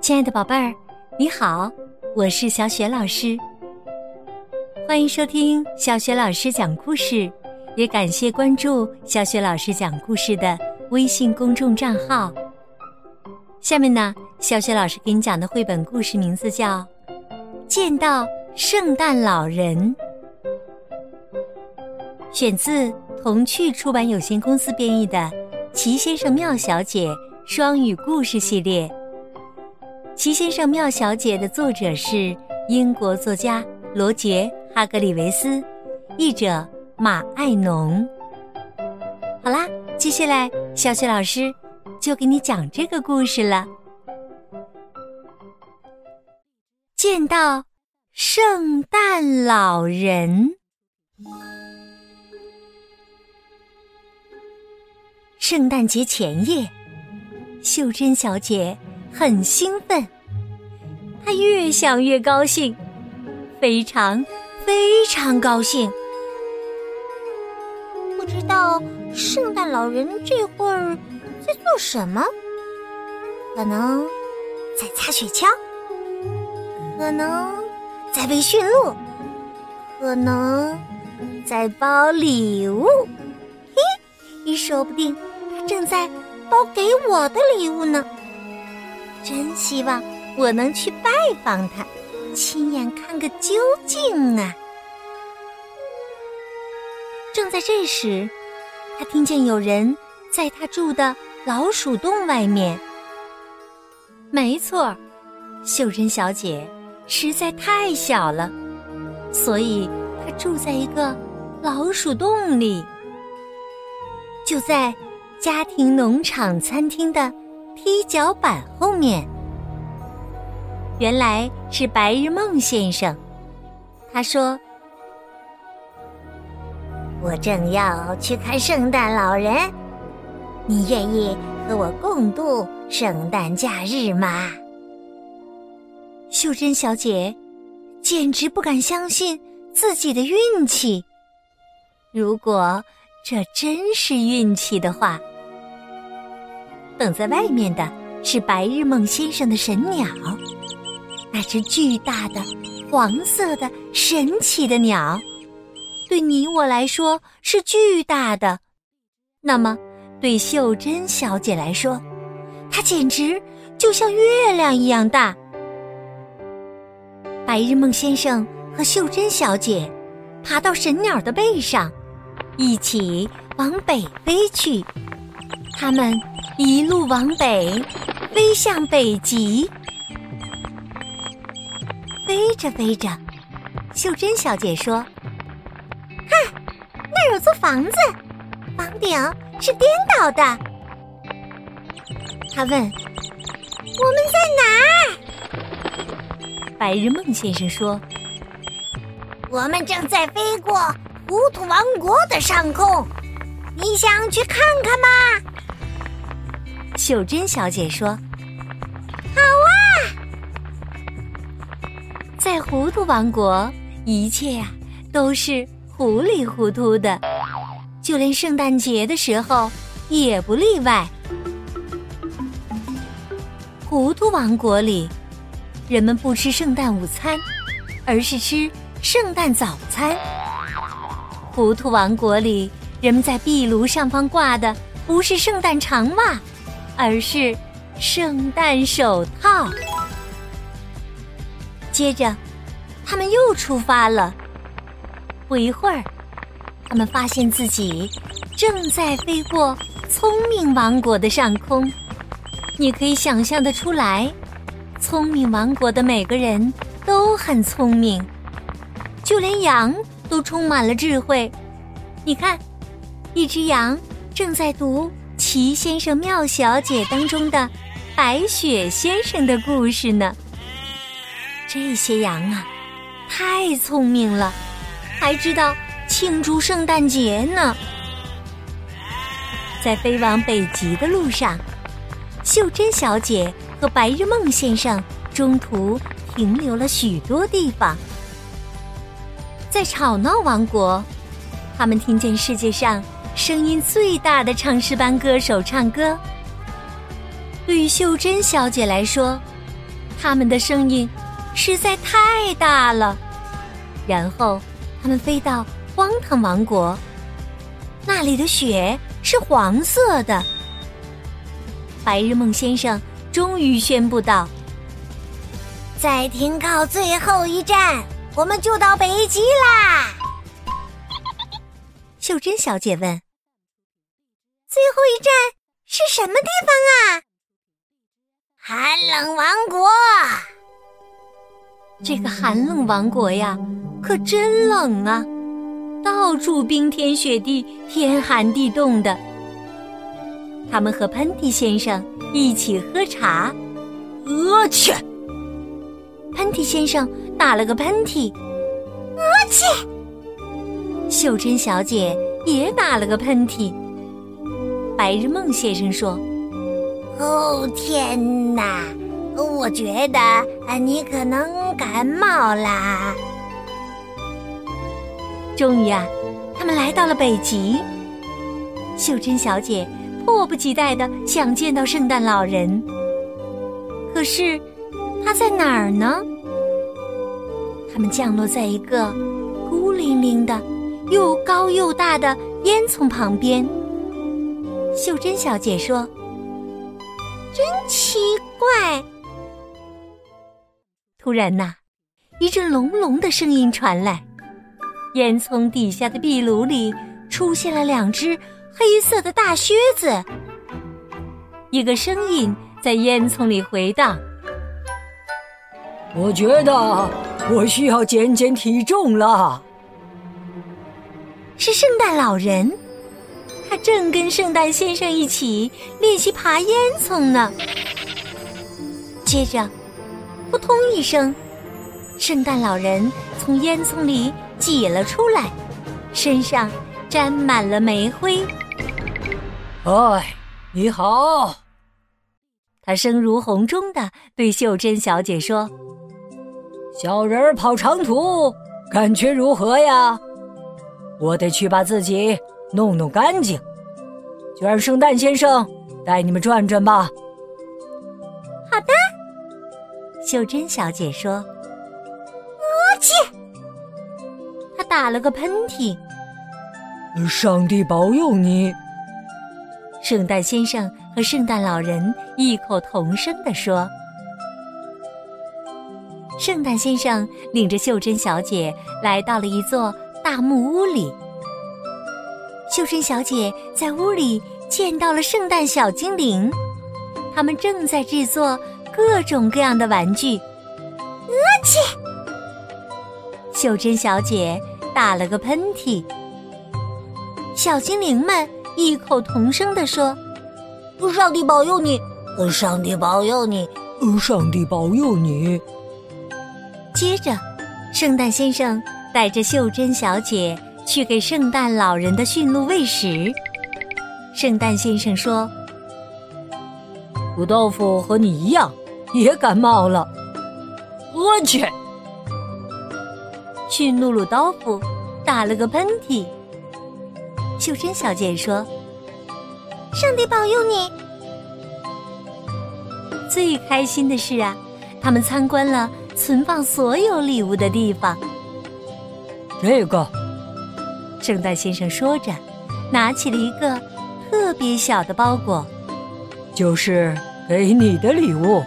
亲爱的宝贝儿，你好，我是小雪老师。欢迎收听小雪老师讲故事，也感谢关注小雪老师讲故事的微信公众账号。下面呢，小雪老师给你讲的绘本故事名字叫《见到圣诞老人》，选自童趣出版有限公司编译的《奇先生妙小姐》双语故事系列。《奇先生妙小姐》的作者是英国作家罗杰·哈格里维斯，译者马爱农。好啦，接下来小雪老师就给你讲这个故事了。见到圣诞老人，圣诞节前夜，秀珍小姐。很兴奋，她越想越高兴，非常非常高兴。不知道圣诞老人这会儿在做什么？可能在擦雪橇，可能在喂驯鹿，可能在包礼物。嘿，说不定他正在包给我的礼物呢。真希望我能去拜访他，亲眼看个究竟啊！正在这时，他听见有人在他住的老鼠洞外面。没错，秀珍小姐实在太小了，所以她住在一个老鼠洞里，就在家庭农场餐厅的。踢脚板后面，原来是白日梦先生。他说：“我正要去看圣诞老人，你愿意和我共度圣诞假日吗？”秀珍小姐简直不敢相信自己的运气。如果这真是运气的话。等在外面的是白日梦先生的神鸟，那只巨大的黄色的神奇的鸟，对你我来说是巨大的。那么，对秀珍小姐来说，它简直就像月亮一样大。白日梦先生和秀珍小姐爬到神鸟的背上，一起往北飞去。他们。一路往北，飞向北极。飞着飞着，秀珍小姐说：“看，那儿有座房子，房顶是颠倒的。”他问：“我们在哪儿？”白日梦先生说：“我们正在飞过糊涂王国的上空，你想去看看吗？”秀珍小姐说：“好啊，在糊涂王国，一切呀都是糊里糊涂的，就连圣诞节的时候也不例外。糊涂王国里，人们不吃圣诞午餐，而是吃圣诞早餐。糊涂王国里，人们在壁炉上方挂的不是圣诞长袜。”而是圣诞手套。接着，他们又出发了。不一会儿，他们发现自己正在飞过聪明王国的上空。你可以想象的出来，聪明王国的每个人都很聪明，就连羊都充满了智慧。你看，一只羊正在读。奇先生、妙小姐当中的白雪先生的故事呢？这些羊啊，太聪明了，还知道庆祝圣诞节呢。在飞往北极的路上，秀珍小姐和白日梦先生中途停留了许多地方。在吵闹王国，他们听见世界上。声音最大的唱诗班歌手唱歌，对秀珍小姐来说，他们的声音实在太大了。然后，他们飞到荒唐王国，那里的雪是黄色的。白日梦先生终于宣布道：“再停靠最后一站，我们就到北极啦。”秀珍小姐问：“最后一站是什么地方啊？”寒冷王国。这个寒冷王国呀，可真冷啊！到处冰天雪地，天寒地冻的。他们和喷嚏先生一起喝茶。我去！喷嚏先生打了个喷嚏。我去！秀珍小姐也打了个喷嚏。白日梦先生说：“哦天哪，我觉得你可能感冒啦。”终于啊，他们来到了北极。秀珍小姐。迫不及待的想见到圣诞老人，可是他在哪儿呢？他们降落在一个孤零零的、又高又大的烟囱旁边。秀珍小姐说：“真奇怪。”突然呐，一阵隆隆的声音传来，烟囱底下的壁炉里出现了两只。黑色的大靴子，一个声音在烟囱里回荡。我觉得我需要减减体重了。是圣诞老人，他正跟圣诞先生一起练习爬烟囱呢。接着，扑通一声，圣诞老人从烟囱里挤了出来，身上沾满了煤灰。哎，你好！他声如洪钟的对秀珍小姐说：“小人儿跑长途，感觉如何呀？我得去把自己弄弄干净，就让圣诞先生带你们转转吧。”好的，秀珍小姐说：“我去！”他打了个喷嚏。上帝保佑你。圣诞先生和圣诞老人异口同声地说：“圣诞先生领着秀珍小姐来到了一座大木屋里。秀珍小姐在屋里见到了圣诞小精灵，他们正在制作各种各样的玩具。我去！秀珍小姐打了个喷嚏。小精灵们。”异口同声地说：“上帝保佑你，上帝保佑你，上帝保佑你。”接着，圣诞先生带着秀珍小姐去给圣诞老人的驯鹿喂食。圣诞先生说：“土豆腐和你一样，也感冒了。”我去！驯鹿鲁道夫打了个喷嚏。秀珍小姐说：“上帝保佑你。”最开心的是啊，他们参观了存放所有礼物的地方。这个，圣诞先生说着，拿起了一个特别小的包裹，就是给你的礼物。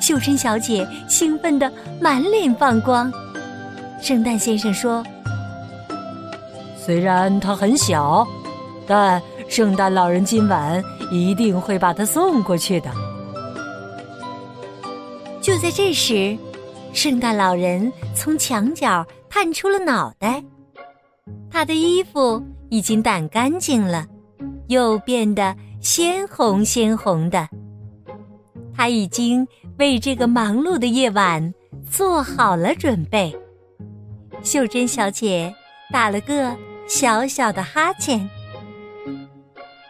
秀珍小姐兴奋的满脸放光。圣诞先生说。虽然它很小，但圣诞老人今晚一定会把它送过去的。就在这时，圣诞老人从墙角探出了脑袋，他的衣服已经掸干净了，又变得鲜红鲜红的。他已经为这个忙碌的夜晚做好了准备。秀珍小姐打了个。小小的哈欠。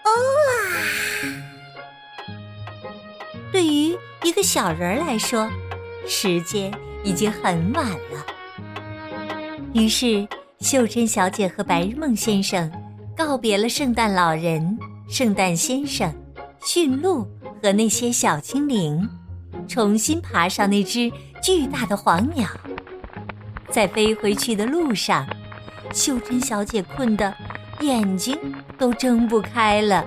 哦啊！对于一个小人来说，时间已经很晚了。于是，秀珍小姐和白日梦先生告别了圣诞老人、圣诞先生、驯鹿和那些小精灵重新爬上那只巨大的黄鸟。在飞回去的路上，秀珍小姐困得眼睛都睁不开了。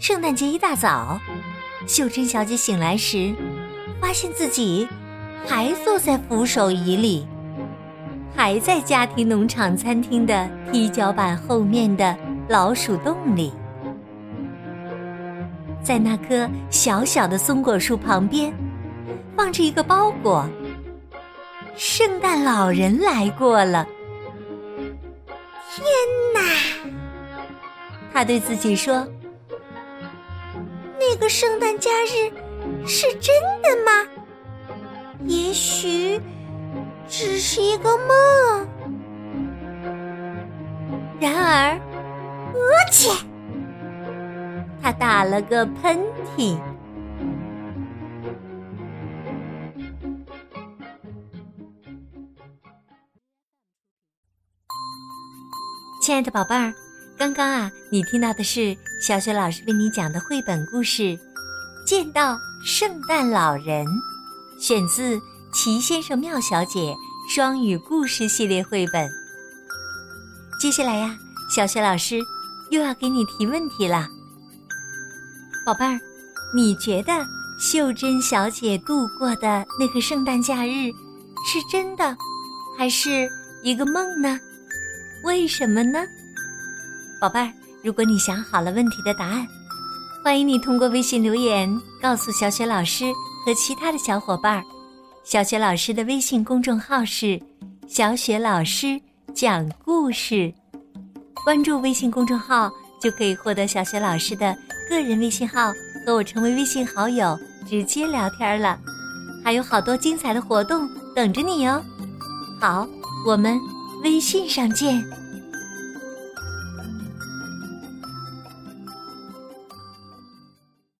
圣诞节一大早，秀珍小姐醒来时，发现自己还坐在扶手椅里，还在家庭农场餐厅的踢脚板后面的老鼠洞里。在那棵小小的松果树旁边，放着一个包裹。圣诞老人来过了！天哪！他对自己说：“那个圣诞假日是真的吗？也许只是一个梦。”然而，而且。他打了个喷嚏。亲爱的宝贝儿，刚刚啊，你听到的是小雪老师为你讲的绘本故事《见到圣诞老人》，选自《齐先生妙小姐》双语故事系列绘本。接下来呀，小雪老师又要给你提问题了。宝贝儿，你觉得秀珍小姐度过的那个圣诞假日是真的，还是一个梦呢？为什么呢？宝贝儿，如果你想好了问题的答案，欢迎你通过微信留言告诉小雪老师和其他的小伙伴儿。小雪老师的微信公众号是“小雪老师讲故事”，关注微信公众号就可以获得小雪老师的。个人微信号和我成为微信好友，直接聊天了，还有好多精彩的活动等着你哟。好，我们微信上见。